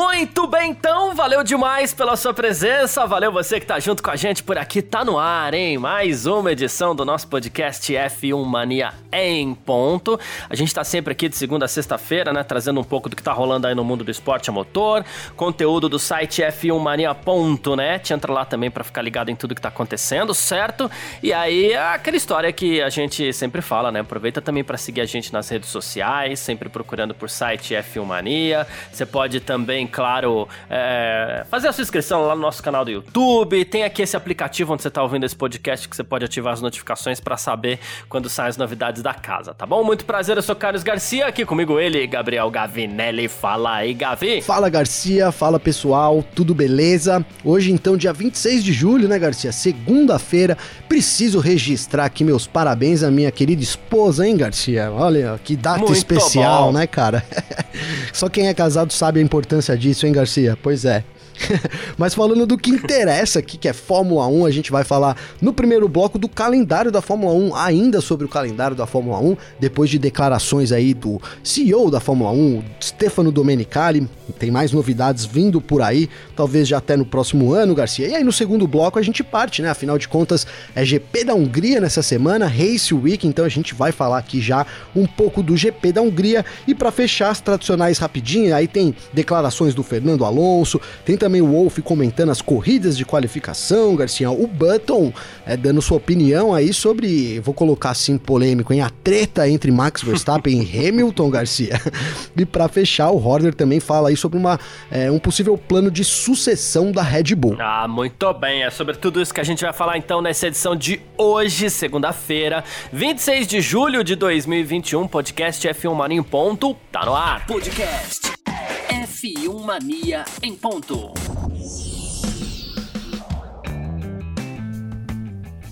Muito bem, então, valeu demais pela sua presença, valeu você que tá junto com a gente por aqui, tá no ar, hein? Mais uma edição do nosso podcast F1 Mania em ponto. A gente tá sempre aqui de segunda a sexta-feira, né, trazendo um pouco do que tá rolando aí no mundo do esporte a motor, conteúdo do site f1mania.net, entra lá também para ficar ligado em tudo que tá acontecendo, certo? E aí, aquela história que a gente sempre fala, né? Aproveita também para seguir a gente nas redes sociais, sempre procurando por site F1 Mania. Você pode também, claro, é, fazer a sua inscrição lá no nosso canal do YouTube. Tem aqui esse aplicativo onde você está ouvindo esse podcast que você pode ativar as notificações para saber quando saem as novidades da casa, tá bom? Muito prazer, eu sou Carlos Garcia, aqui comigo ele, Gabriel Gavinelli. Fala aí, Gavi. Fala, Garcia. Fala, pessoal. Tudo beleza? Hoje, então, dia 26 de julho, né, Garcia? Segunda-feira. Preciso registrar aqui meus parabéns à minha querida esposa, hein, Garcia? Olha, que data Muito especial, bom. né, cara? Só quem é casado sabe a importância importância disso, hein, Garcia? Pois é. Mas falando do que interessa aqui, que é Fórmula 1, a gente vai falar no primeiro bloco do calendário da Fórmula 1, ainda sobre o calendário da Fórmula 1, depois de declarações aí do CEO da Fórmula 1, Stefano Domenicali, tem mais novidades vindo por aí, talvez já até no próximo ano, Garcia. E aí no segundo bloco a gente parte, né? Afinal de contas, é GP da Hungria nessa semana, Race Week, então a gente vai falar aqui já um pouco do GP da Hungria e para fechar as tradicionais rapidinho, aí tem declarações do Fernando Alonso, tem também também o Wolf comentando as corridas de qualificação, Garcia. O Button é, dando sua opinião aí sobre, vou colocar assim polêmico, em a treta entre Max Verstappen e Hamilton, Garcia. E para fechar, o Horner também fala aí sobre uma, é, um possível plano de sucessão da Red Bull. Ah, muito bem. É sobre tudo isso que a gente vai falar então nessa edição de hoje, segunda-feira, 26 de julho de 2021. Podcast F1 Marinho Ponto, tá no ar. Podcast F1 Mania em ponto.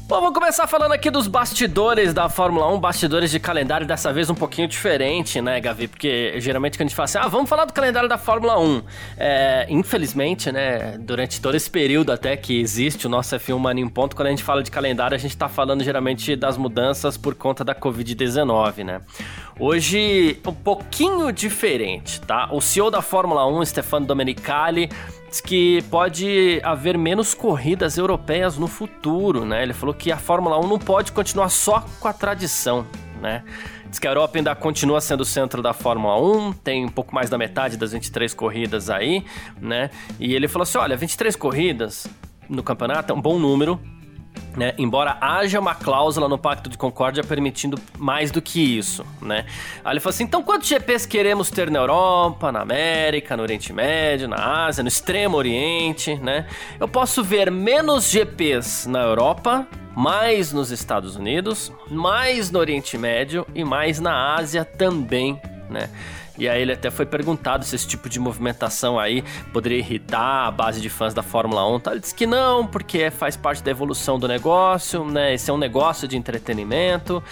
Bom, vamos começar falando aqui dos bastidores da Fórmula 1, bastidores de calendário, dessa vez um pouquinho diferente, né, Gavi? Porque geralmente quando a gente fala assim, ah, vamos falar do calendário da Fórmula 1. É, infelizmente, né, durante todo esse período até que existe o nosso F1 Mania em Ponto, quando a gente fala de calendário, a gente tá falando geralmente das mudanças por conta da Covid-19, né? Hoje, um pouquinho diferente, tá? O CEO da Fórmula 1, Stefano Domenicali, diz que pode haver menos corridas europeias no futuro, né? Ele falou que a Fórmula 1 não pode continuar só com a tradição, né? Diz que a Europa ainda continua sendo o centro da Fórmula 1, tem um pouco mais da metade das 23 corridas aí, né? E ele falou assim: olha, 23 corridas no campeonato é um bom número, né? Embora haja uma cláusula no Pacto de Concórdia permitindo mais do que isso, né? Aí ele falou assim: então quantos GPs queremos ter na Europa, na América, no Oriente Médio, na Ásia, no Extremo Oriente, né? Eu posso ver menos GPs na Europa, mais nos Estados Unidos, mais no Oriente Médio e mais na Ásia também, né? E aí ele até foi perguntado se esse tipo de movimentação aí poderia irritar a base de fãs da Fórmula 1. Tá? Ele disse que não, porque faz parte da evolução do negócio, né? Esse é um negócio de entretenimento.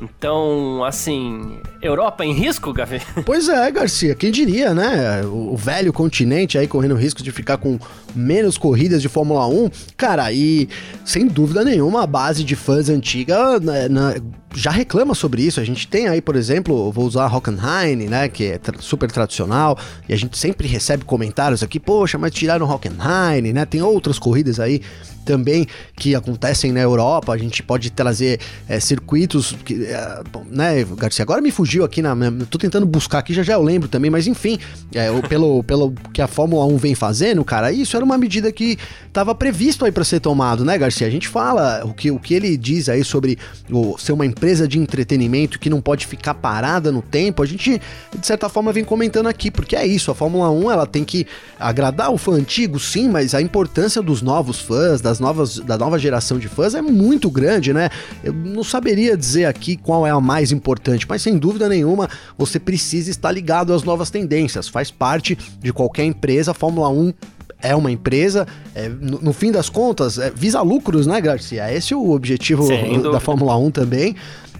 Então, assim, Europa em risco, Gavi? Pois é, Garcia, quem diria, né? O velho continente aí correndo risco de ficar com menos corridas de Fórmula 1. Cara, e sem dúvida nenhuma a base de fãs antiga né, né, já reclama sobre isso. A gente tem aí, por exemplo, vou usar Hockenheim, né, que é tra super tradicional, e a gente sempre recebe comentários aqui, poxa, mas tiraram Hockenheim, né? Tem outras corridas aí também que acontecem na Europa. A gente pode trazer é, circuitos que, é, bom, né, Garcia? Agora me fugiu aqui na. Tô tentando buscar aqui, já já eu lembro também, mas enfim, é, pelo, pelo que a Fórmula 1 vem fazendo, cara, isso era uma medida que estava previsto aí para ser tomado, né, Garcia? A gente fala o que, o que ele diz aí sobre o, ser uma empresa de entretenimento que não pode ficar parada no tempo. A gente, de certa forma, vem comentando aqui, porque é isso, a Fórmula 1 ela tem que agradar o fã antigo, sim, mas a importância dos novos fãs, das novas, da nova geração de fãs é muito grande, né? Eu não saberia dizer aqui qual é a mais importante, mas sem dúvida nenhuma você precisa estar ligado às novas tendências. Faz parte de qualquer empresa. A Fórmula 1 é uma empresa, é, no, no, fim das contas, é, visa lucros, né, Garcia? Esse é o objetivo da Fórmula 1 também.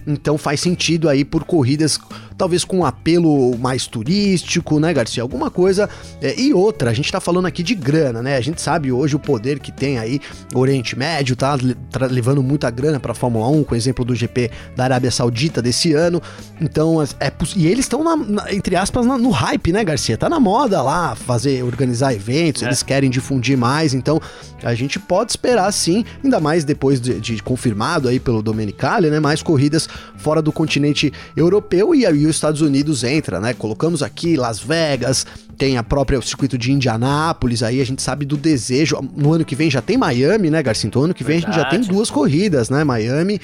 então faz sentido aí por corridas talvez com um apelo mais turístico, né, Garcia? Alguma coisa. É, e outra, a gente tá falando aqui de grana, né? A gente sabe hoje o poder que tem aí o Oriente Médio, tá, tá levando muita grana pra Fórmula 1, com o exemplo do GP da Arábia Saudita desse ano. Então, é, é e eles estão, entre aspas, na, no hype, né, Garcia? Tá na moda lá fazer, organizar eventos, é. eles querem difundir mais, então a gente pode esperar sim, ainda mais depois de, de confirmado aí pelo Domenicali, né? Mais corridas fora do continente europeu e aí os Estados Unidos entra, né? Colocamos aqui Las Vegas, tem a própria o circuito de Indianápolis, aí a gente sabe do desejo. No ano que vem já tem Miami, né, Garcia? Então, ano que vem Verdade. a gente já tem duas corridas, né? Miami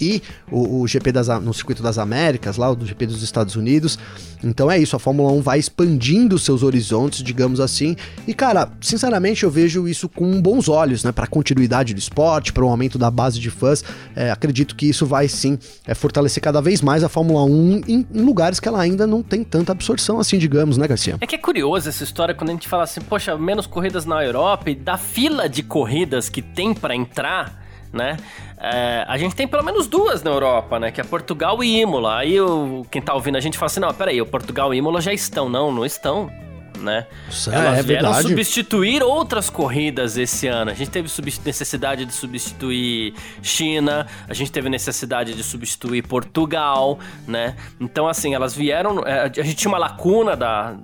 e o, o GP das, no Circuito das Américas, lá, o GP dos Estados Unidos. Então é isso, a Fórmula 1 vai expandindo seus horizontes, digamos assim. E cara, sinceramente eu vejo isso com bons olhos, né? Para continuidade do esporte, para o aumento da base de fãs. É, acredito que isso vai sim é, fortalecer cada vez mais a Fórmula 1 em, em, lugares que ela ainda não tem tanta absorção assim, digamos, né, Garcia? É que é curioso essa história quando a gente fala assim, poxa, menos corridas na Europa e da fila de corridas que tem para entrar né? É, a gente tem pelo menos duas na Europa, né? Que é Portugal e Imola. Aí o, quem tá ouvindo a gente fala assim, não, peraí, o Portugal e Imola já estão. Não, não estão. Né? É, Elas é vieram verdade. substituir outras corridas esse ano. A gente teve necessidade de substituir China, a gente teve necessidade de substituir Portugal, né? Então, assim, elas vieram. É, a gente tinha uma lacuna da,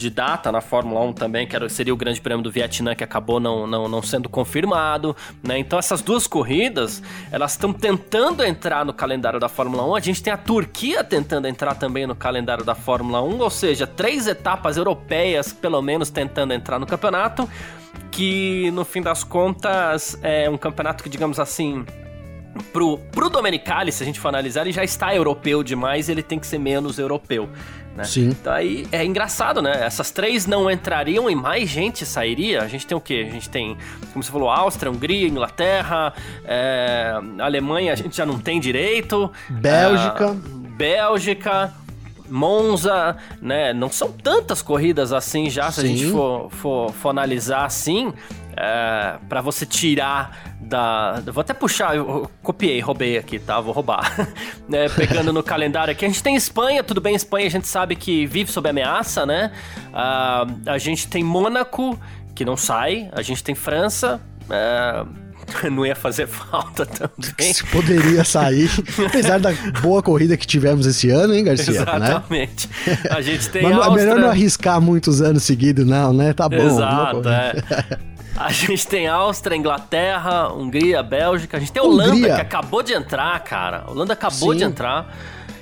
de data na Fórmula 1 também, que era, seria o Grande Prêmio do Vietnã, que acabou não, não, não sendo confirmado, né? Então essas duas corridas, elas estão tentando entrar no calendário da Fórmula 1. A gente tem a Turquia tentando entrar também no calendário da Fórmula 1, ou seja, três etapas europeias, pelo menos, tentando entrar no campeonato, que no fim das contas é um campeonato que, digamos assim, pro, pro Domenicali, se a gente for analisar, ele já está europeu demais, ele tem que ser menos europeu né? Sim. Então aí é engraçado, né? Essas três não entrariam e mais gente sairia. A gente tem o quê? A gente tem, como você falou, Áustria, Hungria, Inglaterra, é, Alemanha, a gente já não tem direito. Bélgica. É, Bélgica. Monza, né? Não são tantas corridas assim já, se Sim. a gente for, for, for analisar assim é, para você tirar da. Vou até puxar, eu copiei, roubei aqui, tá? Vou roubar. é, pegando no calendário aqui, a gente tem Espanha, tudo bem, Espanha a gente sabe que vive sob ameaça, né? Uh, a gente tem Mônaco, que não sai, a gente tem França. Uh, não ia fazer falta também. Poderia sair, apesar da boa corrida que tivemos esse ano, hein, Garcia? Né? Exatamente. Né? A gente tem Mas Áustria... melhor não arriscar muitos anos seguidos, não, né? Tá bom. Exato, é. A gente tem Áustria, Inglaterra, Hungria, Bélgica. A gente tem Holanda, Hungria. que acabou de entrar, cara. A Holanda acabou Sim. de entrar.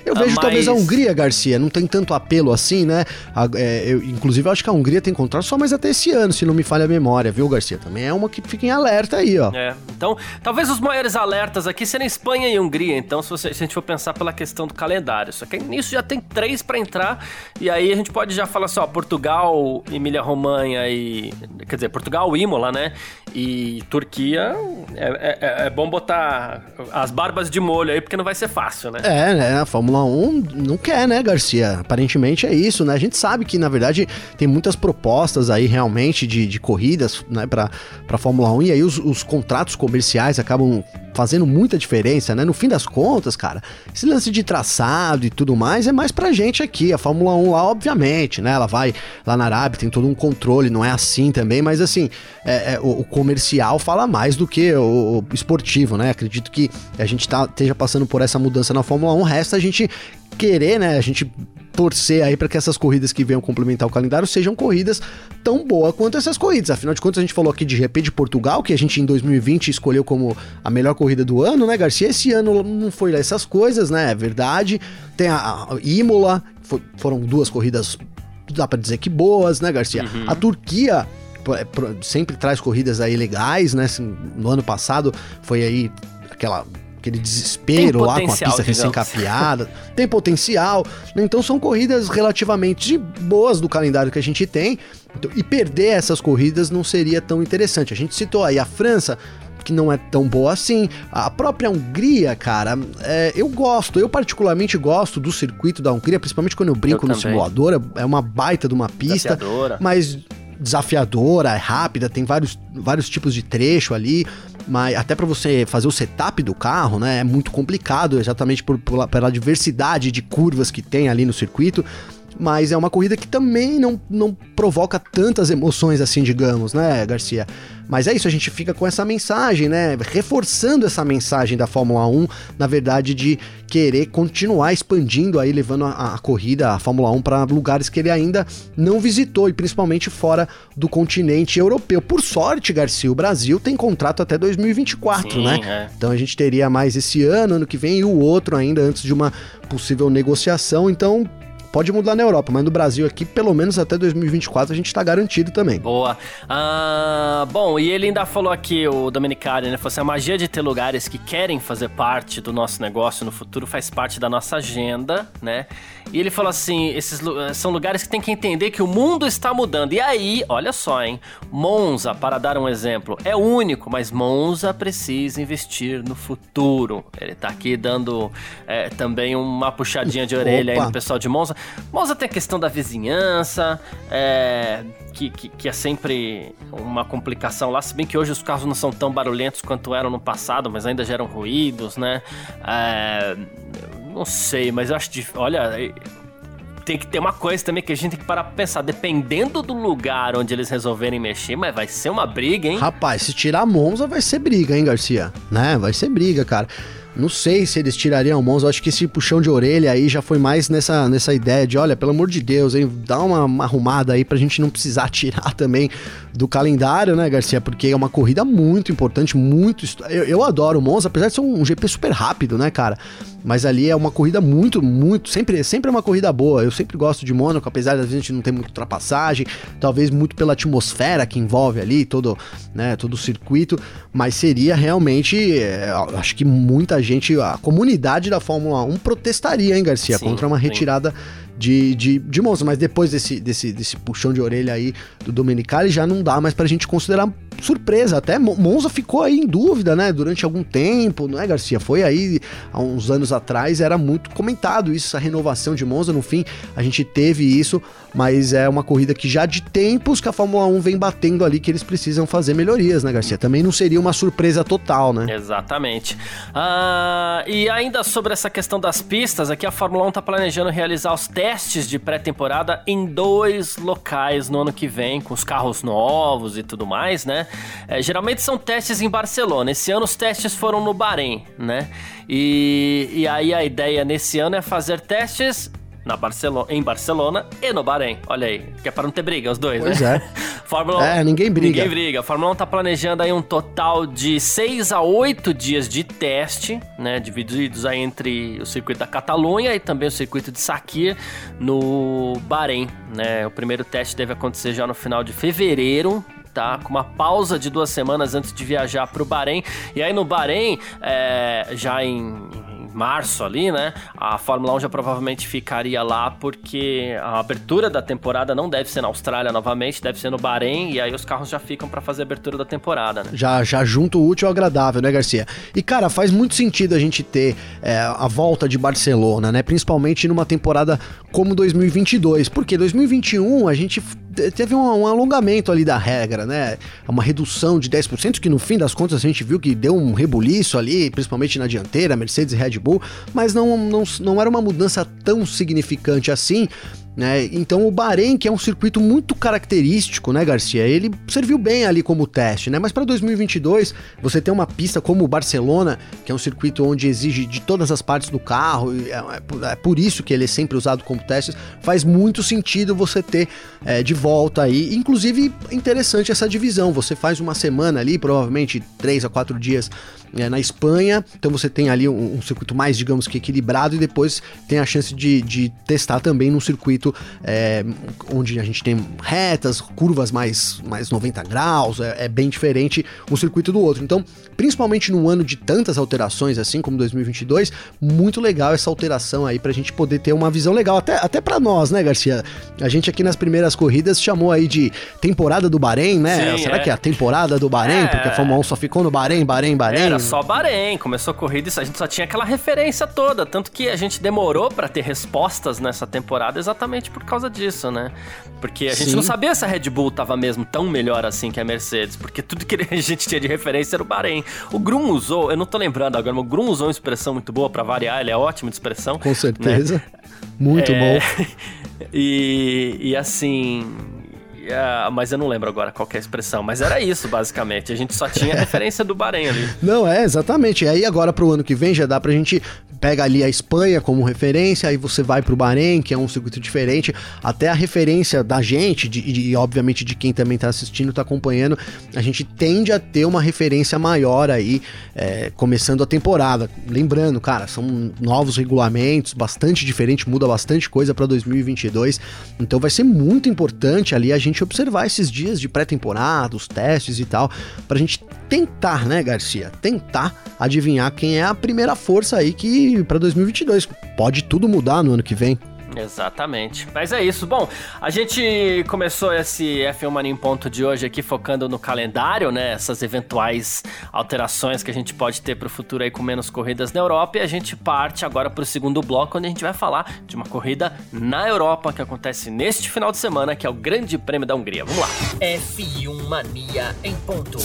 Eu vejo mas... talvez a Hungria, Garcia, não tem tanto apelo assim, né? A, é, eu, inclusive, eu acho que a Hungria tem contrato só mais até esse ano, se não me falha a memória, viu, Garcia? Também é uma que fica em alerta aí, ó. É, então, talvez os maiores alertas aqui serem Espanha e Hungria, então, se, você, se a gente for pensar pela questão do calendário. Só que nisso já tem três para entrar, e aí a gente pode já falar assim, ó, Portugal, Emília-Romanha e... Quer dizer, Portugal, Imola, né? E Turquia, é, é, é bom botar as barbas de molho aí, porque não vai ser fácil, né? É, né? A Fórmula Fórmula 1 não quer, né, Garcia? Aparentemente é isso, né? A gente sabe que, na verdade, tem muitas propostas aí realmente de, de corridas, né, pra Fórmula 1, e aí os, os contratos comerciais acabam fazendo muita diferença, né? No fim das contas, cara, esse lance de traçado e tudo mais é mais pra gente aqui. A Fórmula 1 lá, obviamente, né? Ela vai lá na Arábia, tem todo um controle, não é assim também, mas assim, é, é, o, o, comercial fala mais do que o, o, esportivo, né? Acredito que a gente tá, esteja passando por essa mudança na Fórmula 1, resta a gente querer, né? A gente torcer aí para que essas corridas que venham complementar o calendário sejam corridas tão boas quanto essas corridas. Afinal de contas, a gente falou aqui de GP de Portugal, que a gente em 2020 escolheu como a melhor corrida do ano, né, Garcia? Esse ano não foi lá essas coisas, né? É verdade. Tem a, a Imola, foi, foram duas corridas, dá para dizer que boas, né, Garcia? Uhum. A Turquia é, sempre traz corridas aí legais, né? Assim, no ano passado foi aí aquela aquele desespero lá com a pista recém-capeada. tem potencial. Então são corridas relativamente boas do calendário que a gente tem. Então, e perder essas corridas não seria tão interessante. A gente citou aí a França, que não é tão boa assim. A própria Hungria, cara, é, eu gosto, eu particularmente gosto do circuito da Hungria, principalmente quando eu brinco eu no simulador. É uma baita de uma pista. Desafiadora. Mas desafiadora, é rápida, tem vários, vários tipos de trecho ali. Mas até para você fazer o setup do carro, né, é muito complicado, exatamente por, por, pela diversidade de curvas que tem ali no circuito mas é uma corrida que também não, não provoca tantas emoções assim, digamos, né, Garcia? Mas é isso, a gente fica com essa mensagem, né? Reforçando essa mensagem da Fórmula 1, na verdade, de querer continuar expandindo aí, levando a, a corrida, a Fórmula 1, para lugares que ele ainda não visitou, e principalmente fora do continente europeu. Por sorte, Garcia, o Brasil tem contrato até 2024, Sim, né? É. Então a gente teria mais esse ano, ano que vem, e o outro ainda antes de uma possível negociação. Então, Pode mudar na Europa, mas no Brasil aqui, pelo menos até 2024, a gente tá garantido também. Boa. Ah, bom, e ele ainda falou aqui, o Dominicari, né? Falou assim, a magia de ter lugares que querem fazer parte do nosso negócio no futuro faz parte da nossa agenda, né? E ele falou assim, esses são lugares que tem que entender que o mundo está mudando. E aí, olha só, hein? Monza, para dar um exemplo, é único, mas Monza precisa investir no futuro. Ele tá aqui dando é, também uma puxadinha de orelha Opa. aí no pessoal de Monza. Monza tem a questão da vizinhança, é, que, que, que, é sempre uma complicação lá, se bem que hoje os carros não são tão barulhentos quanto eram no passado, mas ainda geram ruídos, né? É, não sei, mas eu acho que. Olha, tem que ter uma coisa também que a gente tem que parar pra pensar. Dependendo do lugar onde eles resolverem mexer, mas vai ser uma briga, hein? Rapaz, se tirar Monza vai ser briga, hein, Garcia? Né? Vai ser briga, cara. Não sei se eles tirariam mãos, eu acho que esse puxão de orelha aí já foi mais nessa, nessa ideia de, olha, pelo amor de Deus, hein, dá uma, uma arrumada aí pra gente não precisar tirar também do calendário, né, Garcia? Porque é uma corrida muito importante, muito. Eu, eu adoro o Monza, apesar de ser um, GP super rápido, né, cara? Mas ali é uma corrida muito, muito. Sempre, sempre é uma corrida boa. Eu sempre gosto de Mônaco, apesar de a gente não ter muita ultrapassagem, talvez muito pela atmosfera que envolve ali, todo, né, todo o circuito. Mas seria realmente. É, acho que muita gente, a comunidade da Fórmula 1 protestaria, hein, Garcia, sim, contra uma retirada sim de, de, de Monza, mas depois desse, desse, desse puxão de orelha aí do Domenicali já não dá mais pra gente considerar surpresa. Até Monza ficou aí em dúvida, né, durante algum tempo, não é, Garcia? Foi aí há uns anos atrás, era muito comentado isso, essa renovação de Monza. No fim, a gente teve isso, mas é uma corrida que já de tempos que a Fórmula 1 vem batendo ali que eles precisam fazer melhorias, né, Garcia? Também não seria uma surpresa total, né? Exatamente. Ah, e ainda sobre essa questão das pistas, aqui a Fórmula 1 tá planejando realizar os testes de pré-temporada em dois locais no ano que vem, com os carros novos e tudo mais, né? É, geralmente são testes em Barcelona. Esse ano os testes foram no Bahrein, né? E, e aí a ideia nesse ano é fazer testes na Barcelona, em Barcelona e no Bahrein. Olha aí, que é para não ter briga os dois, pois né? é. Fórmula É, ninguém briga. Ninguém briga. A Fórmula 1 tá planejando aí um total de 6 a 8 dias de teste, né, divididos aí entre o circuito da Catalunha e também o circuito de Sakir no Bahrein, né? O primeiro teste deve acontecer já no final de fevereiro tá? Com uma pausa de duas semanas antes de viajar para o Bahrein. E aí no Bahrein, é, já em, março ali, né? A Fórmula 1 já provavelmente ficaria lá porque a abertura da temporada não deve ser na Austrália novamente, deve ser no Bahrein e aí os carros já ficam para fazer a abertura da temporada, né? Já, já junto o útil ao agradável, né, Garcia? E cara, faz muito sentido a gente ter é, a volta de Barcelona, né? Principalmente numa temporada como 2022, porque 2021 a gente teve um, um, alongamento ali da regra, né? Uma redução de 10%, que no fim das contas a gente viu que deu um rebuliço ali, principalmente na dianteira, Mercedes e Red Bull, mas não, não, não era uma mudança tão significante assim. Né? Então o Bahrein, que é um circuito muito característico, né, Garcia? Ele serviu bem ali como teste, né? Mas para 2022, você tem uma pista como o Barcelona, que é um circuito onde exige de todas as partes do carro, é, é, é por isso que ele é sempre usado como teste, faz muito sentido você ter é, de volta aí. Inclusive, interessante essa divisão. Você faz uma semana ali, provavelmente três a quatro dias é, na Espanha, então você tem ali um, um, circuito mais, digamos que equilibrado, e depois tem a chance de, de testar também num circuito é, onde a gente tem retas, curvas mais, mais 90 graus, é, é, bem diferente um circuito do outro. Então, principalmente num ano de tantas alterações, assim como 2022, muito legal essa alteração aí pra gente poder ter uma visão legal, até, até para nós, né, Garcia? A gente aqui nas primeiras corridas chamou aí de temporada do Bahrein, né? Sim, Será é. que é a temporada do Bahrein? Porque a Fórmula 1 só ficou no Bahrein, Bahrein, Bahrein. Era só Bahrein, começou a corrida e a gente só tinha aquela referência toda, tanto que a gente demorou para ter respostas nessa temporada exatamente justamente por causa disso, né? Porque a gente Sim. não sabia se a Red Bull tava mesmo tão melhor assim que a Mercedes, porque tudo que a gente tinha de referência era o Bahrein. O Grum usou, eu não tô lembrando agora, mas o Grum usou uma expressão muito boa pra variar, ele é ótimo de expressão. Com certeza. Muito É, bom. E, e assim. Ah, mas eu não lembro agora qual é a expressão. Mas era isso, basicamente. A gente só tinha referência do Bahrein ali. Não, é, exatamente. E aí agora pro ano que vem já dá pra gente pega ali a Espanha como referência, aí você vai pro Bahrein, que é um circuito diferente, até a referência da gente, de, de- e obviamente de quem também tá assistindo, tá acompanhando, a gente tende a ter uma referência maior aí, é, começando a temporada. Lembrando, cara, são novos regulamentos, bastante diferente, muda bastante coisa pra 2022, então vai ser muito importante ali a gente observar esses dias de pré-temporada, os testes e tal, pra gente tentar, né, Garcia? Tentar adivinhar quem é a primeira força aí que pra 2022 pode tudo mudar no ano que vem. Exatamente. Mas é isso. Bom, a gente começou esse F1 Mania em Ponto de hoje aqui focando no calendário, né? Essas eventuais alterações que a gente pode ter pro futuro aí com menos corridas na Europa. E a gente parte agora pro segundo bloco, onde a gente vai falar de uma corrida na Europa que acontece neste final de semana, que é o Grande Prêmio da Hungria. Vamos lá. F1 Mania em ponto.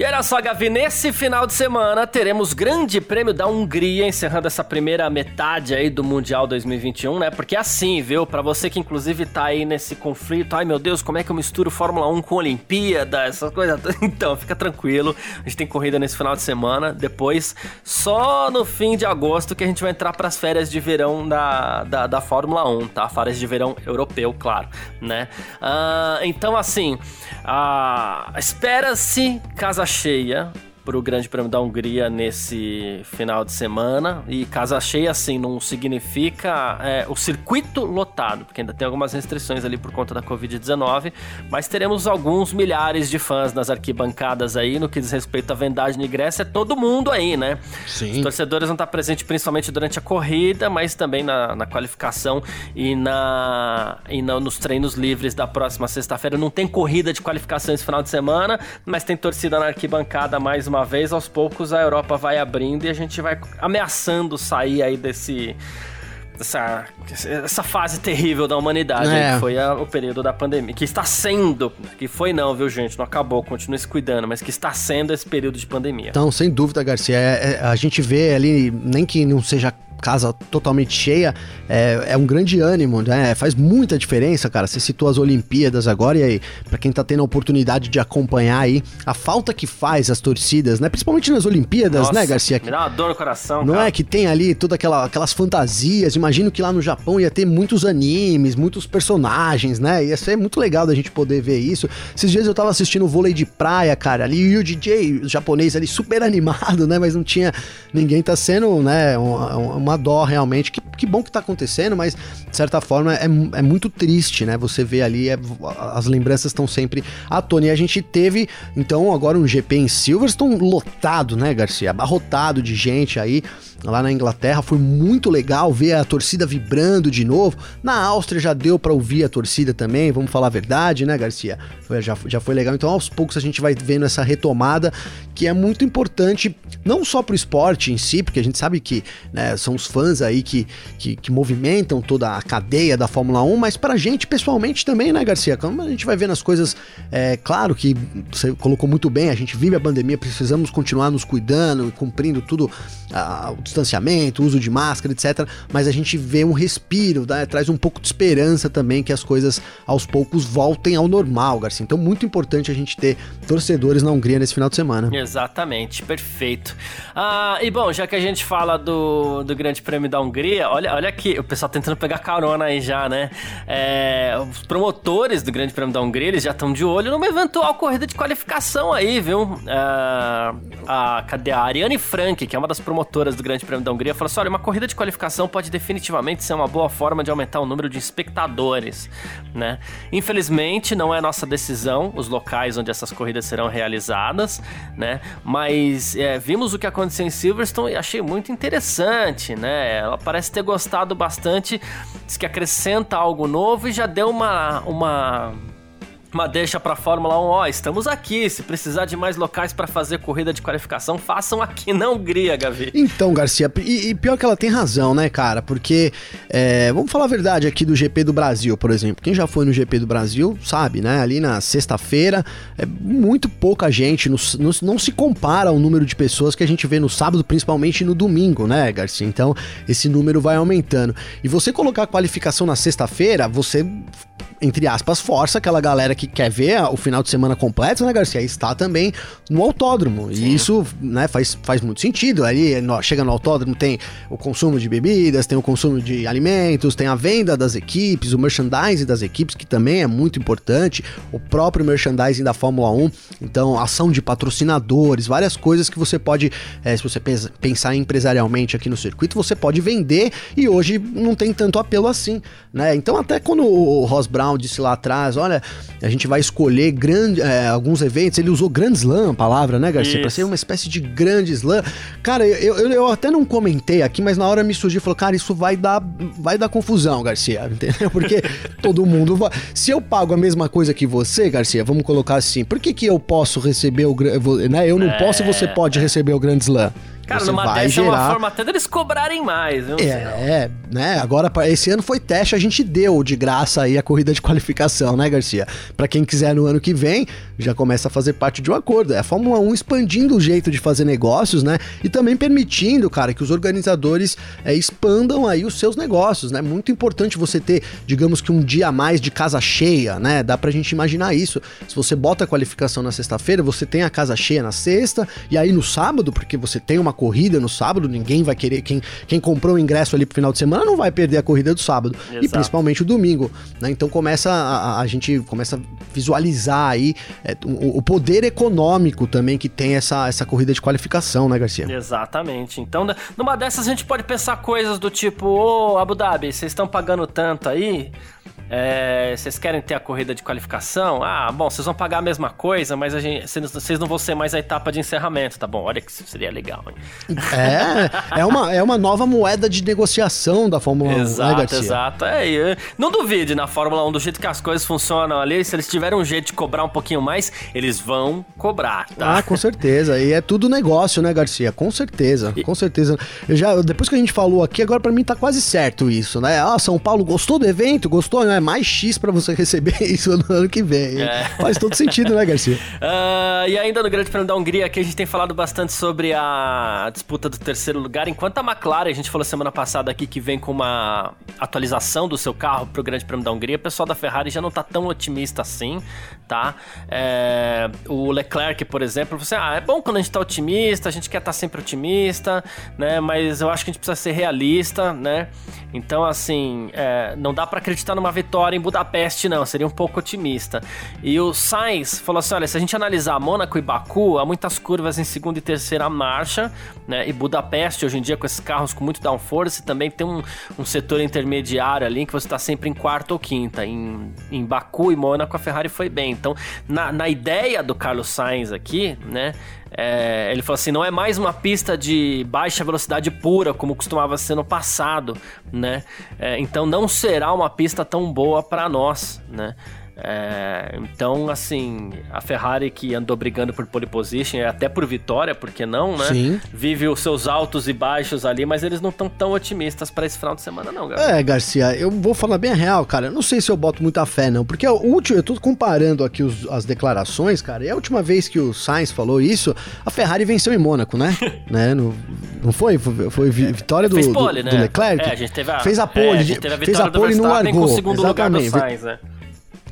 E olha só, Gavi, nesse final de semana teremos Grande Prêmio da Hungria, encerrando essa primeira metade aí do Mundial 2021, né? Porque assim, viu? Pra você que inclusive tá aí nesse conflito, ai meu Deus, como é que eu misturo Fórmula 1 com Olimpíada, essas coisas. Então, fica tranquilo, a gente tem corrida nesse final de semana. Depois, só no fim de agosto que a gente vai entrar pras férias de verão da, da, da Fórmula 1, tá? Férias de verão europeu, claro, né? Ah, então, assim, ah, espera-se casa cheia pro Grande Prêmio da Hungria nesse final de semana. E casa cheia, assim, não significa é, o circuito lotado, porque ainda tem algumas restrições ali por conta da Covid-19. Mas teremos alguns milhares de fãs nas arquibancadas aí, no que diz respeito à vendagem de ingresso. É todo mundo aí, né? Os Sim. torcedores vão estar presentes principalmente durante a corrida, mas também na, na qualificação e, na, e na- nos treinos livres da próxima sexta-feira. Não tem corrida de qualificação esse final de semana, mas tem torcida na arquibancada mais uma vez. Aos poucos a Europa vai abrindo e a gente vai ameaçando sair aí desse. Essa, essa fase terrível da humanidade, É. que foi a- o período da pandemia. Que está sendo, que foi não, viu, gente? Não acabou, continue se cuidando, mas que está sendo esse período de pandemia. Então, sem dúvida, Garcia, é- é- a gente vê ali, nem que não seja casa totalmente cheia, é, é um grande ânimo, né? Faz muita diferença, cara. Você citou as Olimpíadas agora, e aí, pra quem tá tendo a oportunidade de acompanhar aí, a falta que faz as torcidas, né? Principalmente nas Olimpíadas, Nossa, né, Garcia? Me dá uma dor no coração, Não cara. é que tem ali todas aquela, aquelas fantasias. Imagino que lá no Japão ia ter muitos animes, muitos personagens, né? Ia ser muito legal da gente poder ver isso. Esses dias eu tava assistindo vôlei de praia, cara, ali e o DJ japonês ali super animado, né? Mas não tinha ninguém tá sendo, né? Uma, uma dó realmente. Que, que bom que tá acontecendo, mas de certa forma é, é muito triste, né? Você vê ali, é- as lembranças estão sempre à tona. E a gente teve, então, agora um GP em Silverstone lotado, né, Garcia? Abarrotado de gente aí lá na Inglaterra. Foi muito legal ver a torcida vibrando de novo. Na Áustria já deu pra ouvir a torcida também, vamos falar a verdade, né, Garcia? Foi- já, já foi legal. Então, aos poucos a gente vai vendo essa retomada que é muito importante, não só pro esporte em si, porque a gente sabe que né, são os fãs aí que, que, que movimentam toda a cadeia da Fórmula 1, mas pra gente pessoalmente também, né, Garcia? Como a gente vai vendo as coisas, é claro que você colocou muito bem, a gente vive a pandemia, precisamos continuar nos cuidando e cumprindo tudo, o distanciamento, o uso de máscara, etc. Mas a gente vê um respiro, né, traz um pouco de esperança também que as coisas aos poucos voltem ao normal, Garcia. Então, muito importante a gente ter torcedores na Hungria nesse final de semana. Exatamente, perfeito. Ah, e bom, já que a gente fala do, do Grande Prêmio da Hungria, olha, olha aqui, o pessoal tentando pegar carona aí já, né? É, os promotores do Grande Prêmio da Hungria, eles já estão de olho numa eventual corrida de qualificação aí, viu? Ah, a, cadê a Ariane Frank, que é uma das promotoras do Grande Prêmio da Hungria, falou assim: olha, uma corrida de qualificação pode definitivamente ser uma boa forma de aumentar o número de espectadores, né? Infelizmente, não é nossa decisão os locais onde essas corridas serão realizadas, né? Mas é, vimos o que aconteceu em Silverstone e achei muito interessante, né? Ela parece ter gostado bastante, diz que acrescenta algo novo e já deu uma, uma uma deixa pra Fórmula 1, ó, estamos aqui, se precisar de mais locais para fazer corrida de qualificação, façam aqui na Hungria, Gavi. Então, Garcia, e, e pior que ela tem razão, né, cara, porque, é, vamos falar a verdade aqui do GP do Brasil, por exemplo, quem já foi no GP do Brasil sabe, né, ali na sexta-feira, é muito pouca gente, no, no, não se compara ao número de pessoas que a gente vê no sábado, principalmente no domingo, né, Garcia, então esse número vai aumentando. E você colocar a qualificação na sexta-feira, você entre aspas, força aquela galera que quer ver o final de semana completo, né, Garcia? Está também no autódromo. Sim. E isso, né, faz, faz muito sentido. Ali, chega no autódromo, tem o consumo de bebidas, tem o consumo de alimentos, tem a venda das equipes, o merchandising das equipes, que também é muito importante, o próprio merchandising da Fórmula 1. Então, ação de patrocinadores, várias coisas que você pode, é, se você pensar empresarialmente aqui no circuito, você pode vender e hoje não tem tanto apelo assim, né? Então, até quando o Ross Brown Disse lá atrás, olha, a gente vai escolher grande, é, alguns eventos, ele usou Grand Slam, a palavra, né, Garcia? Para ser uma espécie de grande slam. Cara, eu, eu, eu, até não comentei aqui, mas na hora me surgiu e falou, cara, isso vai dar, vai dar confusão, Garcia, entendeu? Porque todo mundo vai... Se eu pago a mesma coisa que você, Garcia, vamos colocar assim, por que que eu posso receber o... Né, eu não é... posso e você pode receber o Grand Slam? Cara, numa vai dessa gerar... é uma forma até deles cobrarem mais. é, é, né? Agora, esse ano foi teste, a gente deu de graça aí a corrida de qualificação, né, Garcia? Para quem quiser no ano que vem, já começa a fazer parte de um acordo. É a Fórmula 1 expandindo o jeito de fazer negócios, né? E também permitindo, cara, que os organizadores é, expandam aí os seus negócios, né? Muito importante você ter, digamos que um dia a mais de casa cheia, né? Dá pra gente imaginar isso. Se você bota a qualificação na sexta-feira, você tem a casa cheia na sexta, e aí no sábado, porque você tem uma corrida no sábado, ninguém vai querer. Quem, quem comprou o ingresso ali pro final de semana não vai perder a corrida do sábado. Exato. E principalmente o domingo. Né? Então começa a, a, gente começa a visualizar aí é, o, o, poder econômico também que tem essa, essa corrida de qualificação, né, Garcia? Exatamente. Então, numa dessas a gente pode pensar coisas do tipo, ô Abu Dhabi, vocês estão pagando tanto aí? É, vocês querem ter a corrida de qualificação? Ah, bom, vocês vão pagar a mesma coisa, mas a gente, vocês não vão ser mais a etapa de encerramento, tá bom? Olha que isso seria legal, hein? É, é uma, é uma nova moeda de negociação da Fórmula 1, né, exato, né? Exato, é. Não duvide na Fórmula 1, do jeito que as coisas funcionam ali, se eles tiverem um jeito de cobrar um pouquinho mais, eles vão cobrar, tá? Ah, com certeza. E é tudo negócio, né, Garcia? Com certeza, e... com certeza. Eu já, depois que a gente falou aqui, agora para mim tá quase certo isso, né? Ah, São Paulo gostou do evento? Gostou, né? Mais X para você receber isso no ano que vem. É. Faz todo sentido, né, Garcia? Uh, e ainda no Grande Prêmio da Hungria, aqui a gente tem falado bastante sobre a disputa do terceiro lugar, enquanto a McLaren, a gente falou semana passada aqui que vem com uma atualização do seu carro pro Grande Prêmio da Hungria, o pessoal da Ferrari já não tá tão otimista assim, tá? É, o Leclerc, por exemplo, você, ah, é bom quando a gente tá otimista, a gente quer estar tá sempre otimista, né? Mas eu acho que a gente precisa ser realista, né? Então, assim, é, não dá para acreditar numa vitória vitória em Budapeste, não, seria um pouco otimista. E o Sainz falou assim: olha, se a gente analisar Mônaco e Baku, há muitas curvas em segunda e terceira marcha, né? E Budapeste, hoje em dia, com esses carros com muito downforce, também tem um, um setor intermediário ali que você está sempre em quarta ou quinta. Em, em Baku e Mônaco, a Ferrari foi bem. Então, na, na ideia do Carlos Sainz aqui, né? É, ele falou assim: não é mais uma pista de baixa velocidade pura, como costumava ser no passado, né? É, então não será uma pista tão boa para nós, né? É, então, assim, a Ferrari que andou brigando por pole position, até por vitória, porque não, né? Sim. Vive os seus altos e baixos ali, mas eles não estão tão otimistas para esse final de semana, não, galera. É, Garcia, eu vou falar bem a real, cara. Eu não sei se eu boto muita fé, não, porque o último, eu tô comparando aqui os, as declarações, cara, e a última vez que o Sainz falou isso, a Ferrari venceu em Mônaco, né? né? No, não foi? Foi, foi vitória do, pole, do, né? do, Leclerc? É, a gente teve a, fez a pole, é, a gente teve a fez a pole e não largou. Com o segundo Exatamente. lugar do Sainz, né?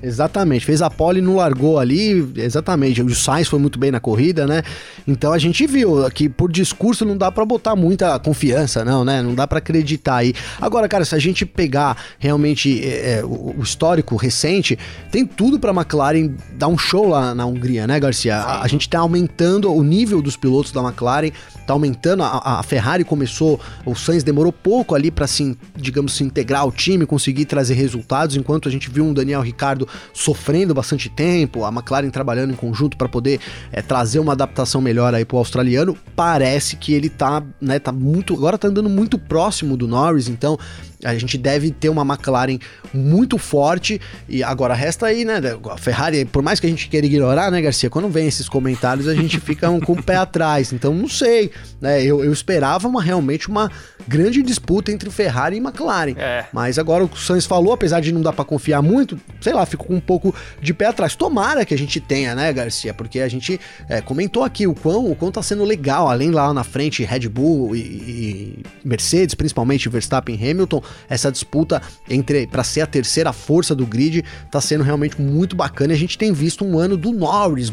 Exatamente, fez a pole e não largou ali, exatamente. O Sainz foi muito bem na corrida, né? Então a gente viu que por discurso não dá para botar muita confiança, não, né? Não dá para acreditar aí. Agora, cara, se a gente pegar realmente é, é, o histórico recente, tem tudo para McLaren dar um show lá na Hungria, né, Garcia? A, a, gente tá aumentando o nível dos pilotos da McLaren, tá aumentando. A, a Ferrari começou, o Sainz demorou pouco ali para se, digamos, se integrar ao time, conseguir trazer resultados, enquanto a gente viu um Daniel Ricardo sofrendo bastante tempo, a McLaren trabalhando em conjunto para poder é, trazer uma adaptação melhor aí pro australiano. Parece que ele tá, né, tá muito, agora tá andando muito próximo do Norris, então a gente deve ter uma McLaren muito forte. E agora resta aí, né? A Ferrari, por mais que a gente queira ignorar, né, Garcia? Quando vem esses comentários, a gente fica um, com o pé atrás. Então, não sei. Né? Eu, eu esperava uma, realmente uma grande disputa entre Ferrari e McLaren. É. Mas agora o Sainz falou, apesar de não dar para confiar muito, sei lá, fico com um pouco de pé atrás. Tomara que a gente tenha, né, Garcia? Porque a gente é, comentou aqui o quão, o quão tá sendo legal, além lá na frente, Red Bull e, e Mercedes, principalmente Verstappen e Hamilton, essa disputa entre para ser a terceira força do grid tá sendo realmente muito bacana. E a gente tem visto um ano do Norris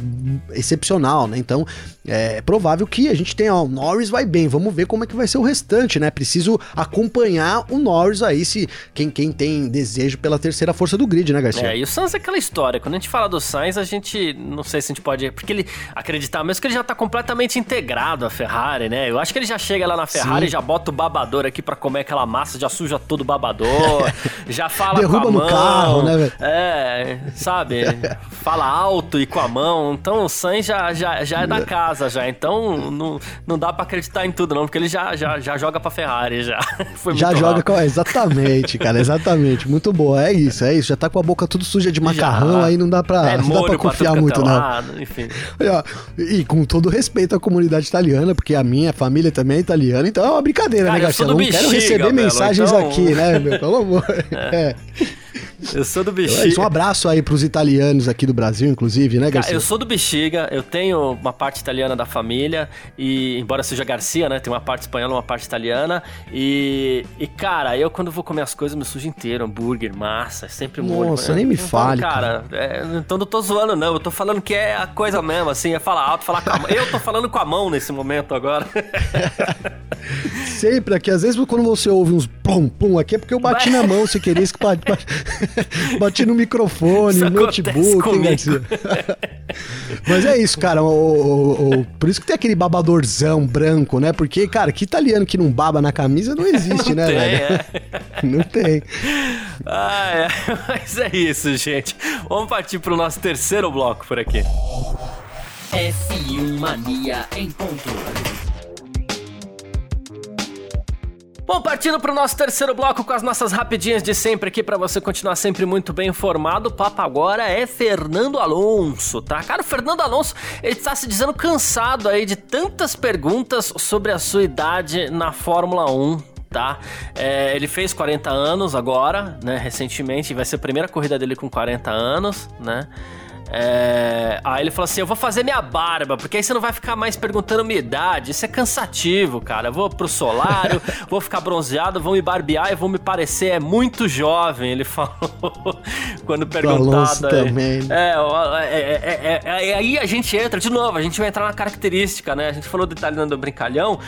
excepcional, né? Então é provável que a gente tenha, ó, o Norris vai bem, vamos ver como é que vai ser o restante, né? Preciso acompanhar o Norris aí, se quem, quem tem desejo pela terceira força do grid, né, Garcia? É, e o Sainz é aquela história, quando a gente fala do Sainz, a gente, não sei se a gente pode, porque ele acreditar mesmo que ele já tá completamente integrado à Ferrari, né? Eu acho que ele já chega lá na Ferrari, Sim. já bota o babador aqui para comer aquela massa, já suja todo babador, já fala Derruba com a mão. no carro, né, velho? É, sabe? fala alto e com a mão. Então o Sainz já, já, já é da casa já. Então não, não dá para acreditar em tudo não, porque ele já, já, já joga para Ferrari já. Foi já joga com... exatamente, cara, exatamente. Muito boa. É isso, é isso. Já tá com a boca tudo suja de macarrão, já. aí não dá para é, não dá para confiar muito não. Enfim. E, com todo respeito à comunidade italiana, porque a minha família também é italiana, então é uma brincadeira, cara, né, Garcia? Não quero receber mensagens então... aqui, né, meu? Pelo amor. É. Eu sou do Bexiga. Um abraço aí pros italianos aqui do Brasil, inclusive, né, Garcia? eu sou do Bexiga, eu tenho uma parte italiana da família, e embora seja Garcia, né, tem uma parte espanhola uma parte italiana, e, e cara, eu quando vou comer as coisas me sujo inteiro, hambúrguer, massa, é sempre molho. Nossa, né? nem me fale, cara. cara. É, então não tô zoando não, eu tô falando que é a coisa mesmo, assim, é falar alto, falar com a mão. Eu tô falando com a mão nesse momento agora. sempre aqui, às vezes quando você ouve uns pum pum aqui é porque eu bati na mão, se queria que Bati no microfone, no notebook, Garcia? Mas é isso, cara. O, o, o, por isso que tem aquele babadorzão branco, né? Porque, cara, que italiano que não baba na camisa não existe, não né, tem, velho? É. Não tem. Ah, é. Mas é isso, gente. Vamos partir pro nosso terceiro bloco por aqui. F1 Mania em ponto. Bom, partindo para o nosso terceiro bloco com as nossas rapidinhas de sempre aqui para você continuar sempre muito bem informado. O papo agora é Fernando Alonso, tá? Cara, o Fernando Alonso, ele está se dizendo cansado aí de tantas perguntas sobre a sua idade na Fórmula 1, tá? É, ele fez 40 anos agora, né? Recentemente, vai ser a primeira corrida dele com 40 anos, né? É... Aí ele falou assim: Eu vou fazer minha barba, porque aí você não vai ficar mais perguntando minha idade. Isso é cansativo, cara. Eu vou pro solário, vou ficar bronzeado, vou me barbear e vou me parecer é muito jovem. Ele falou quando perguntado. Aí. também. É, é, é, é, aí a gente entra de novo, a gente vai entrar na característica, né? A gente falou do italiano do brincalhão.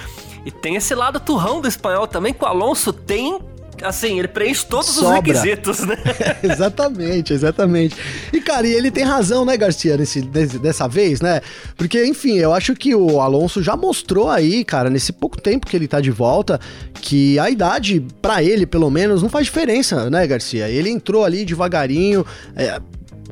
E tem esse lado turrão do espanhol também, que o Alonso tem assim, ele preenche todos Sobra. os requisitos, né? exatamente, exatamente. E, cara, e ele tem razão, né, Garcia, nesse, dessa vez, né? Porque, enfim, eu acho que o Alonso já mostrou aí, cara, nesse pouco tempo que ele tá de volta, que a idade, para ele, pelo menos, não faz diferença, né, Garcia? Ele entrou ali devagarinho, é,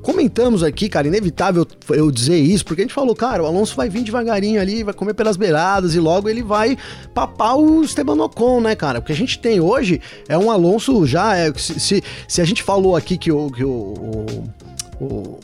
comentamos aqui, cara, inevitável eu dizer isso, porque a gente falou, cara, o Alonso vai vir devagarinho ali, vai comer pelas beiradas e logo ele vai papar o Esteban Ocon, né, cara? O que a gente tem hoje é um Alonso já. É, se, se, se a gente falou aqui que o, que o, o, o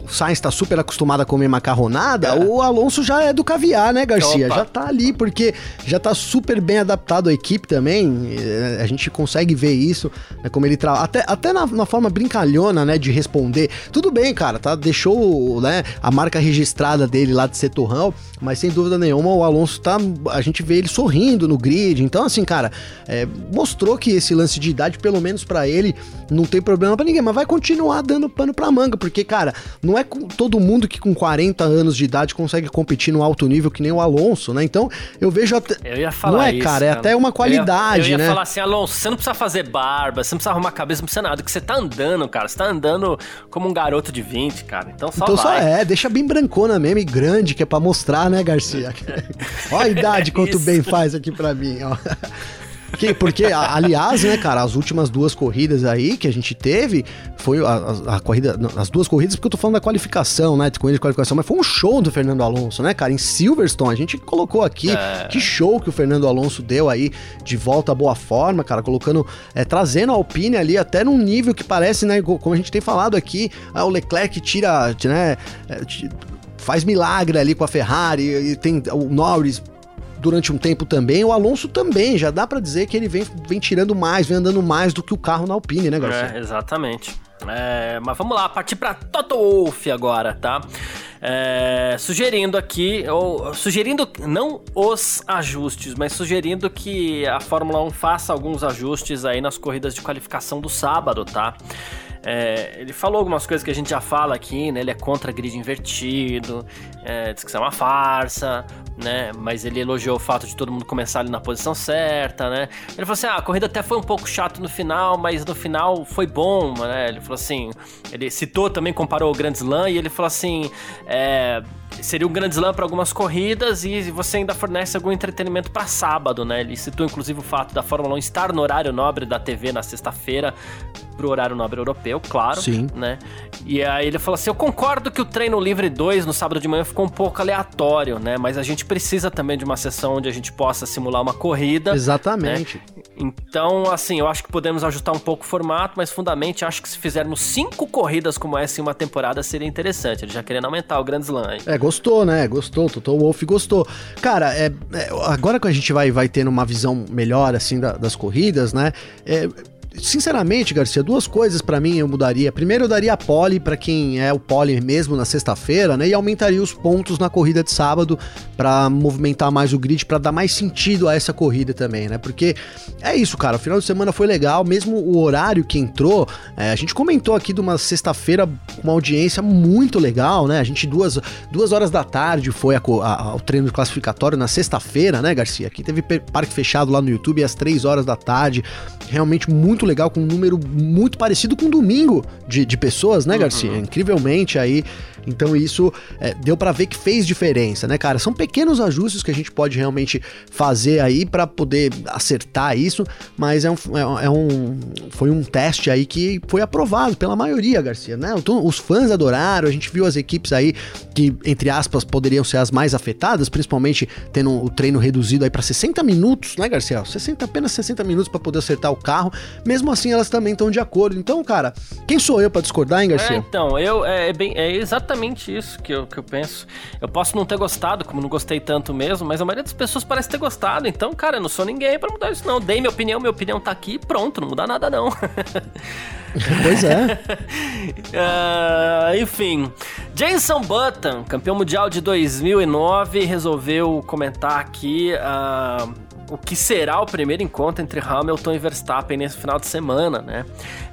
o Sainz está super acostumado a comer macarronada, é. o Alonso já é do caviar, né, Garcia? Opa. Já tá ali, porque já tá super bem adaptado à equipe também. Eh, a gente consegue ver isso, né, como ele trabalha. Até, até na, na, forma brincalhona, né, de responder. Tudo bem, cara, tá? Deixou, né, a marca registrada dele lá de ser torrão, mas sem dúvida nenhuma o Alonso tá. A gente vê ele sorrindo no grid. Então, assim, cara, é, mostrou que esse lance de idade, pelo menos para ele, não tem problema para ninguém, mas vai continuar dando pano pra manga, porque, cara, não é todo mundo que com 40 anos de idade consegue competir no alto nível que nem o Alonso, né? Então, eu vejo até. Eu ia falar Não é, isso, cara, é até uma qualidade, eu ia, eu ia né? falar assim, Alonso, você não precisa fazer barba, você não precisa arrumar cabeça, não precisa nada, que você tá andando, cara. Você tá andando como um garoto de 20, cara. Então só Então vai. só é, deixa bem brancona mesmo e grande, que é pra mostrar, né, Garcia? Olha a idade quanto bem faz aqui pra mim, ó. Que, porque, aliás, né, cara, as últimas duas corridas aí que a gente teve, foi a, a- a corrida, não, as duas corridas, porque eu tô falando da qualificação, né, de corrida de qualificação, mas foi um show do Fernando Alonso, né, cara, em Silverstone, a gente colocou aqui, É. que show que o Fernando Alonso deu aí, de volta à boa forma, cara, colocando, é, trazendo a Alpine ali até num nível que parece, né, como a gente tem falado aqui, ah, o Leclerc tira, né, é, faz milagre ali com a Ferrari, e tem o Norris durante um tempo também, o Alonso também, já dá pra dizer que ele vem, vem tirando mais, vem andando mais do que o carro na Alpine, né, Garcia? É, exatamente. É, mas vamos lá, partir para Toto Wolff agora, tá? É, sugerindo aqui, ou sugerindo não os ajustes, mas sugerindo que a Fórmula 1 faça alguns ajustes aí nas corridas de qualificação do sábado, tá? É, ele falou algumas coisas que a gente já fala aqui, né? Ele é contra grid invertido, é, diz que isso é uma farsa, né? Mas ele elogiou o fato de todo mundo começar ali na posição certa, né? Ele falou assim: ah, a corrida até foi um pouco chato no final, mas no final foi bom, né? Ele falou assim: ele citou também, comparou o Grand Slam e ele falou assim: é, seria um Grand Slam para algumas corridas e você ainda fornece algum entretenimento para sábado, né? Ele citou inclusive o fato da Fórmula 1 estar no horário nobre da TV na sexta-feira pro horário nobre europeu, claro, Sim. né? E aí ele falou assim: "Eu concordo que o treino livre 2 no sábado de manhã ficou um pouco aleatório, né? Mas a gente precisa também de uma sessão onde a gente possa simular uma corrida, Exatamente. Então, assim, eu acho que podemos ajustar um pouco o formato, mas fundamentalmente acho que se fizermos cinco corridas como essa em uma temporada seria interessante. Ele já querendo aumentar o Grand Slam. hein? É, gostou, né? Gostou, Toto Wolff gostou. Cara, é, é, agora que a gente vai, vai tendo uma visão melhor, assim, da- das corridas, né? É, sinceramente, Garcia, duas coisas pra mim eu mudaria. Primeiro, eu daria pole pra quem é o pole mesmo na sexta-feira, né? E aumentaria os pontos na corrida de sábado pra movimentar mais o grid, pra dar mais sentido a essa corrida também, né? Porque é isso, cara. O final de semana foi legal, mesmo o horário que entrou. é, a gente comentou aqui de uma sexta-feira com uma audiência muito legal, né? A gente, duas, duas horas da tarde, foi a co- a- a- o treino classificatório na sexta-feira, né, Garcia? Aqui teve parque fechado lá no YouTube às três horas da tarde. Realmente muito legal, com um número muito parecido com domingo de, de pessoas, né, Garcia? Incrivelmente aí. Então isso é, deu pra ver que fez diferença, né, cara? São pequenos ajustes que a gente pode realmente fazer aí pra poder acertar isso, mas é um, é, é um foi um teste aí que foi aprovado pela maioria, Garcia, né? Então, os fãs adoraram, a gente viu as equipes aí que entre aspas poderiam ser as mais afetadas, principalmente tendo o treino reduzido aí pra 60 minutos, né, Garcia? 60 apenas 60 minutos pra poder acertar o carro. Mesmo assim, elas também estão de acordo. Então, cara, quem sou eu pra discordar, hein, É, Garcia? então, eu é, é bem, é exatamente isso que eu, que eu penso. Eu posso não ter gostado, como não gostei tanto mesmo, mas a maioria das pessoas parece ter gostado. Então, cara, eu não sou ninguém pra mudar isso, não. Dei minha opinião, minha opinião tá aqui e pronto, não muda nada, não. Pois é. Ah, enfim, Jason Button, campeão mundial de 2009, resolveu comentar aqui ah, o que será o primeiro encontro entre Hamilton e Verstappen nesse final de semana, né?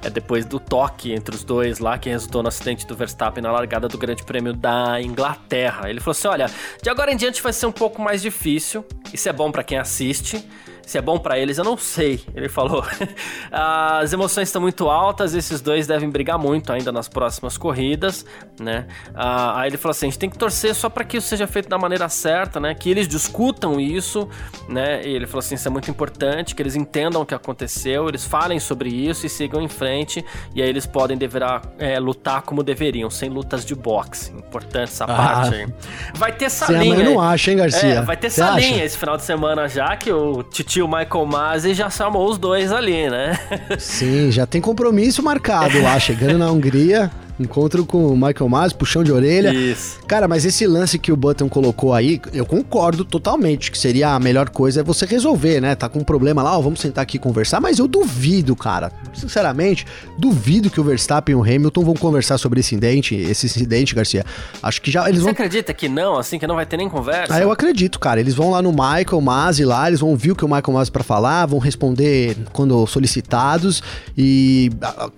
É depois do toque entre os dois lá que resultou no acidente do Verstappen na largada do Grande Prêmio da Inglaterra. Ele falou assim: olha, de agora em diante vai ser um pouco mais difícil. Isso é bom pra quem assiste. Se é bom pra eles, eu não sei. Ele falou. As emoções estão muito altas, esses dois devem brigar muito ainda nas próximas corridas, né? Ah, aí ele falou assim: a gente tem que torcer só para que isso seja feito da maneira certa, né? Que eles discutam isso, né? E ele falou assim: isso é muito importante, que eles entendam o que aconteceu, eles falem sobre isso e sigam em frente, e aí eles podem deverá é, lutar como deveriam, sem lutas de boxe. Importante essa Ah. parte aí. Vai ter essa Você linha. eu não aí. acho, hein, Garcia? É, vai ter Você essa acha? esse final de semana já, que o titio Michael Masi já chamou os dois ali, né? Sim, já tem compromisso marcado lá, chegando na Hungria, encontro com o Michael Masi, puxão de orelha. Isso. Cara, mas esse lance que o Button colocou aí, eu concordo totalmente que seria a melhor coisa é você resolver, né? Tá com um problema lá, ó, vamos sentar aqui e conversar, mas eu duvido, cara. Sinceramente, duvido que o Verstappen e o Hamilton vão conversar sobre esse incidente, esse incidente, Garcia. Acho que já eles Você vão acredita que não, assim, que não vai ter nem conversa? ah, eu acredito, cara. Eles vão lá no Michael Masi lá, eles vão ouvir o que o Michael Masi pra falar, vão responder quando solicitados e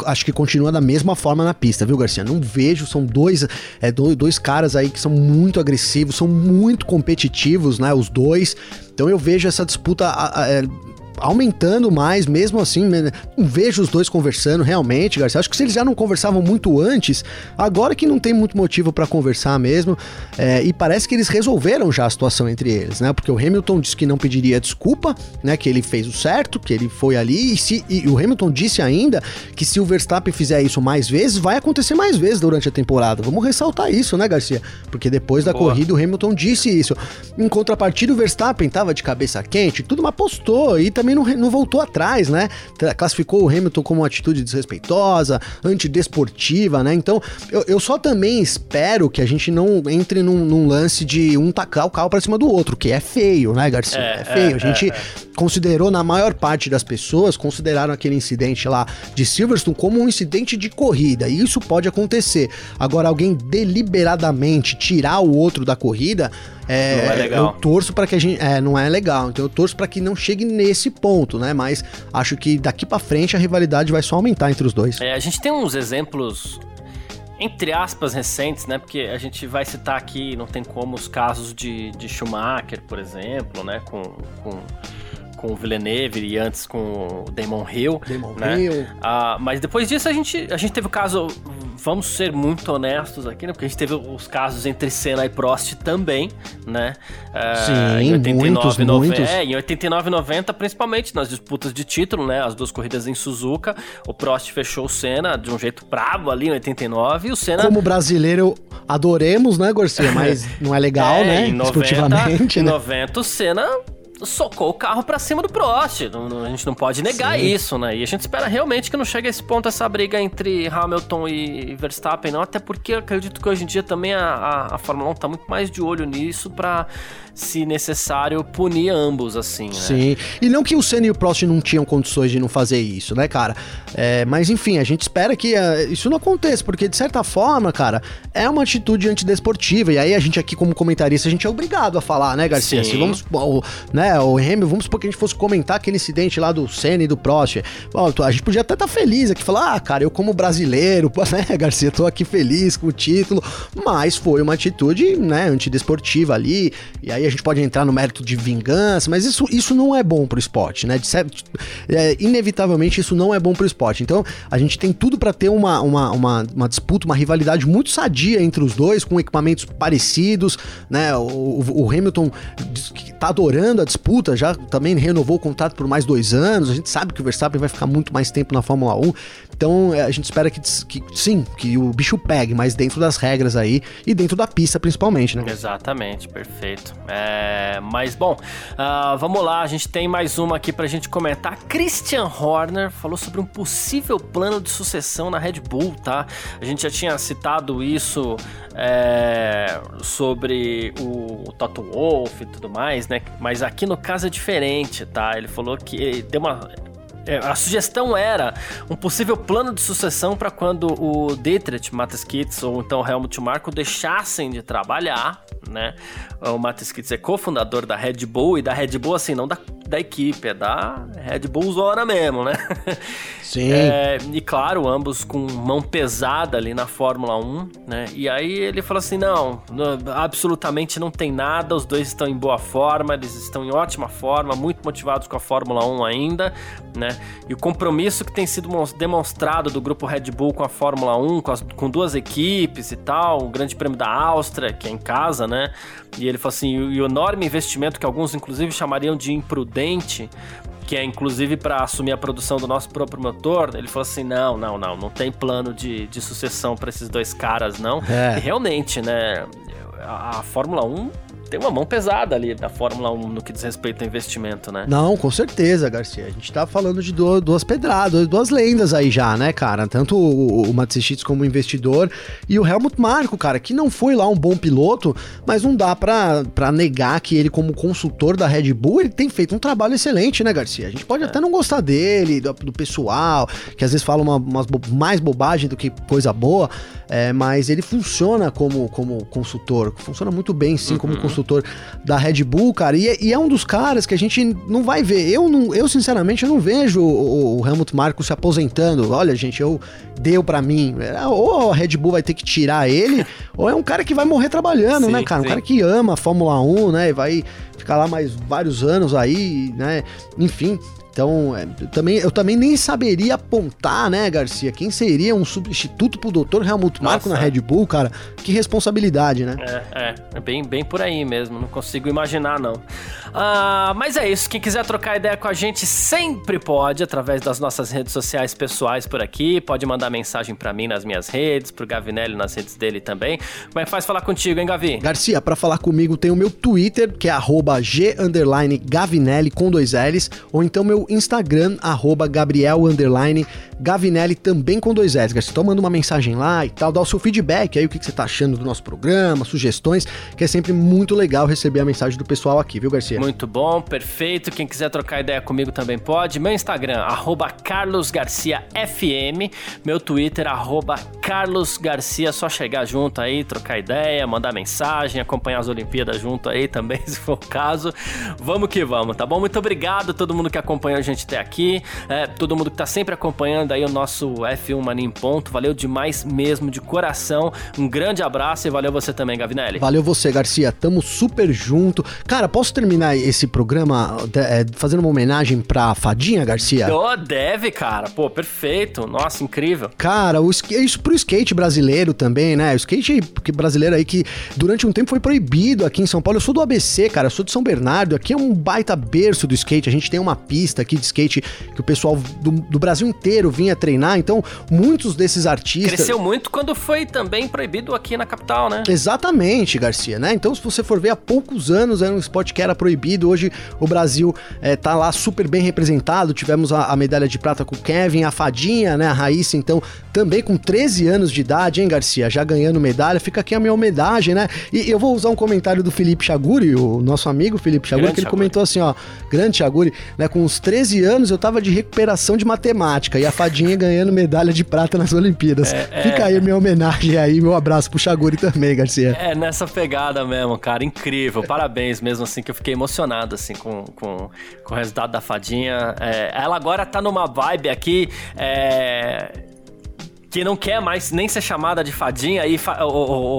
acho que continua da mesma forma na pista, viu, Garcia? Não vejo, são dois, é, do- dois caras aí que são muito agressivos, são muito competitivos, né, os dois. Então eu vejo essa disputa a- a- é, aumentando mais, mesmo assim, né? vejo os dois conversando realmente, Garcia. Acho que se eles já não conversavam muito antes, agora que não tem muito motivo para conversar mesmo, é, e parece que eles resolveram já a situação entre eles, né? Porque o Hamilton disse que não pediria desculpa, né? Que ele fez o certo, que ele foi ali, e, se, e o Hamilton disse ainda que se o Verstappen fizer isso mais vezes, vai acontecer mais vezes durante a temporada. Vamos ressaltar isso, né, Garcia? Porque depois da Boa. corrida o Hamilton disse isso. Em contrapartida, o Verstappen tava de cabeça quente, tudo, mas postou e também não, não voltou atrás, né? Classificou o Hamilton como uma atitude desrespeitosa, antidesportiva, né? Então, eu, eu só também espero que a gente não entre num, num lance de um tacar o carro pra cima do outro, que é feio, né, Garcia? É, é feio. É, a gente é, é. considerou, na maior parte das pessoas, consideraram aquele incidente lá de Silverstone como um incidente de corrida, e isso pode acontecer. Agora, alguém deliberadamente tirar o outro da corrida, é, não é legal. Eu torço para que a gente. É, não é legal. Então eu torço para que não chegue nesse ponto, né? Mas acho que daqui para frente a rivalidade vai só aumentar entre os dois. É, a gente tem uns exemplos entre aspas, recentes, né? Porque a gente vai citar aqui, não tem como, os casos de, de Schumacher, por exemplo, né? Com, com, com o Villeneuve e antes com o Damon Hill. Damon né? Hill. Ah, mas depois disso a gente, a gente teve o caso vamos ser muito honestos aqui, né? Porque a gente teve os casos entre Senna e Prost também, né? Uh, Sim, em 89, muitos, 90, muitos. É, em 89 e 90, principalmente nas disputas de título, né? As duas corridas em Suzuka, o Prost fechou o Senna de um jeito bravo ali em 89 e o Senna... Como brasileiro, adoremos, né, Garcia? Mas não é legal, é, né? Em 90, em 90 o Senna socou o carro para cima do Prost. Não, a gente não pode negar Sim. isso, né? E a gente espera realmente que não chegue a esse ponto essa briga entre Hamilton e Verstappen, não. Até porque acredito que hoje em dia também a, a, a Fórmula 1 tá muito mais de olho nisso para se necessário, punir ambos, assim, né? Sim. E não que o Senna e o Prost não tinham condições de não fazer isso, né, cara? É, mas enfim, a gente espera que uh, isso não aconteça, porque de certa forma, cara, é uma atitude antidesportiva. E aí a gente aqui, como comentarista, a gente é obrigado a falar, né, Garcia? Sim. Se vamos, o, né, o Hamilton, vamos supor que a gente fosse comentar aquele incidente lá do Senna e do Prost. Bom, a gente podia até estar tá feliz aqui, falar, ah, cara, eu como brasileiro, né, Garcia, tô aqui feliz com o título, mas foi uma atitude, né, antidesportiva ali, e aí a gente pode entrar no mérito de vingança, mas isso, isso não é bom pro esporte, né? Certo, é, inevitavelmente isso não é bom pro esporte. Então a gente tem tudo para ter uma, uma, uma, uma, disputa, uma rivalidade muito sadia entre os dois, com equipamentos parecidos, né? O, o Hamilton tá adorando a disputa, já também renovou o contrato por mais dois anos. A gente sabe que o Verstappen vai ficar muito mais tempo na Fórmula 1. Então é, a gente espera que, que sim, que o bicho pegue, mas dentro das regras aí e dentro da pista principalmente, né? Exatamente, perfeito. É, mas bom, uh, vamos lá, a gente tem mais uma aqui pra gente comentar. Christian Horner falou sobre um possível plano de sucessão na Red Bull, tá? A gente já tinha citado isso é, sobre o, o Toto Wolff e tudo mais, né? Mas aqui no caso é diferente, tá? Ele falou que deu uma a sugestão era um possível plano de sucessão para quando o Dietrich Mateschitz ou então o Helmut Marko deixassem de trabalhar, né? O Mateschitz é cofundador da Red Bull e da Red Bull assim, não da, da equipe, é da Red Bull Zona mesmo, né? Sim. É, e claro, ambos com mão pesada ali na Fórmula 1, né? E aí ele falou assim: não, absolutamente não tem nada, os dois estão em boa forma, eles estão em ótima forma, muito motivados com a Fórmula 1 ainda, né? E o compromisso que tem sido demonstrado do grupo Red Bull com a Fórmula 1, com, as, com duas equipes e tal, o Grande Prêmio da Áustria, que é em casa, né? E ele falou assim: o, o enorme investimento que alguns, inclusive, chamariam de imprudente, que é inclusive para assumir a produção do nosso próprio motor, ele falou assim: não, não, não, não tem plano de, de sucessão para esses dois caras, não. É. E realmente, né? A, a Fórmula 1 tem uma mão pesada ali da Fórmula 1 no que diz respeito ao investimento, né? Não, com certeza, Garcia. A gente tá falando de duas pedradas, duas lendas aí já, né, cara? Tanto o, o Matsushitsu como investidor e o Helmut Marko, cara, que não foi lá um bom piloto, mas não dá pra, pra negar que ele, como consultor da Red Bull, ele tem feito um trabalho excelente, né, Garcia? A gente pode é. até não gostar dele, do, do, pessoal, que às vezes fala uma, umas bo mais bobagem do que coisa boa, é, mas ele funciona como, como consultor, funciona muito bem, sim, uhum. como consultor da Red Bull, cara, e, e, é um dos caras que a gente não vai ver. Eu, não, eu sinceramente, eu não vejo o, o Helmut Marko se aposentando. Olha, gente, eu deu para mim. É, ou a Red Bull vai ter que tirar ele, ou é um cara que vai morrer trabalhando, sim, né, cara? Um cara que ama a Fórmula 1, né, e vai ficar lá mais vários anos aí, né? Enfim, Então, é, eu, também, eu também nem saberia apontar, né, Garcia, quem seria um substituto pro Dr. Helmut Marko na. Red Bull, cara. Que responsabilidade, né? É, é, é bem, bem por aí mesmo, não consigo imaginar não. Ah, mas é isso, quem quiser trocar ideia com a gente sempre pode, através das nossas redes sociais pessoais por aqui, pode mandar mensagem pra mim nas minhas redes, pro Gavinelli nas redes dele também. Como é que faz falar contigo, hein, Gavi? Garcia, pra falar comigo tem o meu Twitter, que é arroba G Gavinelli com dois L's, ou então meu Instagram, arroba Gabriel underline Gavinelli também com dois L's. Garcia, então manda uma mensagem lá e tal, dá o seu feedback aí, o que, que você tá achando do nosso programa, sugestões, que é sempre muito legal receber a mensagem do pessoal aqui, viu, Garcia? Muito bom, perfeito. Quem quiser trocar ideia comigo também pode. Meu Instagram, arroba carlosgarciafm. Meu Twitter, arroba carlosgarcia. Só chegar junto aí, trocar ideia, mandar mensagem, acompanhar as Olimpíadas junto aí também, se for o caso. Vamos que vamos, tá bom? Muito obrigado a todo mundo que acompanhou a gente até aqui. É, todo mundo que tá sempre acompanhando aí o nosso F1 Mania em Ponto. Valeu demais mesmo, de coração. Um grande abraço e valeu você também, Gavinelli. Valeu você, Garcia. Tamo super junto. Cara, posso terminar esse programa é, fazendo uma homenagem pra Fadinha, Garcia? Oh, deve, cara. Pô, perfeito. Nossa, incrível. Cara, o, isso pro skate brasileiro também, né? O skate brasileiro aí que durante um tempo foi proibido aqui em São Paulo. Eu sou do ABC, cara, eu sou de São Bernardo. Aqui é um baita berço do skate. A gente tem uma pista aqui de skate que o pessoal do, do Brasil inteiro vinha treinar. Então, muitos desses artistas. Cresceu muito quando foi também proibido aqui na capital, né? Exatamente, Garcia, né? Então, se você for ver, há poucos anos era um esporte que era proibido. Hoje o Brasil é, tá lá super bem representado. Tivemos a, a medalha de prata com o Kevin, a Fadinha, né? A Raíssa, então, também com 13 anos de idade, hein, Garcia? Já ganhando medalha. Fica aqui a minha homenagem, né? E eu vou usar um comentário do Felipe Chaguri, o nosso amigo Felipe Chaguri, Grande que ele Chaguri. comentou assim, ó. Grande Chaguri, né? Com uns 13 anos eu tava de recuperação de matemática e a Fadinha ganhando medalha de prata nas Olimpíadas. É, Fica aí minha homenagem aí, meu abraço pro Chaguri também, Garcia. É, nessa pegada mesmo, cara. Incrível. Parabéns mesmo, assim, que eu fiquei emocionado, assim, com, com, com o resultado da fadinha. É, ela agora tá numa vibe aqui. É, que não quer mais nem ser chamada de fadinha e, fa-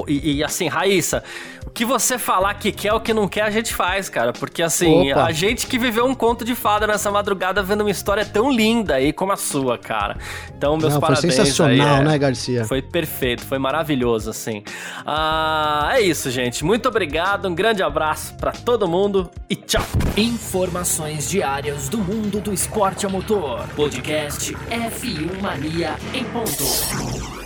e, e, assim, Raíssa, o que você falar que quer, o que não quer, a gente faz, cara. Porque assim, Opa. a gente que viveu um conto de fada nessa madrugada vendo uma história tão linda aí como a sua, cara. Então, meus Não, foi parabéns. sensacional, aí, é. né, Garcia? Foi perfeito, foi maravilhoso, assim. Ah, é isso, gente. Muito obrigado, um grande abraço pra todo mundo e tchau. Informações diárias do mundo do esporte a motor. Podcast F1 Mania em ponto. Thank you.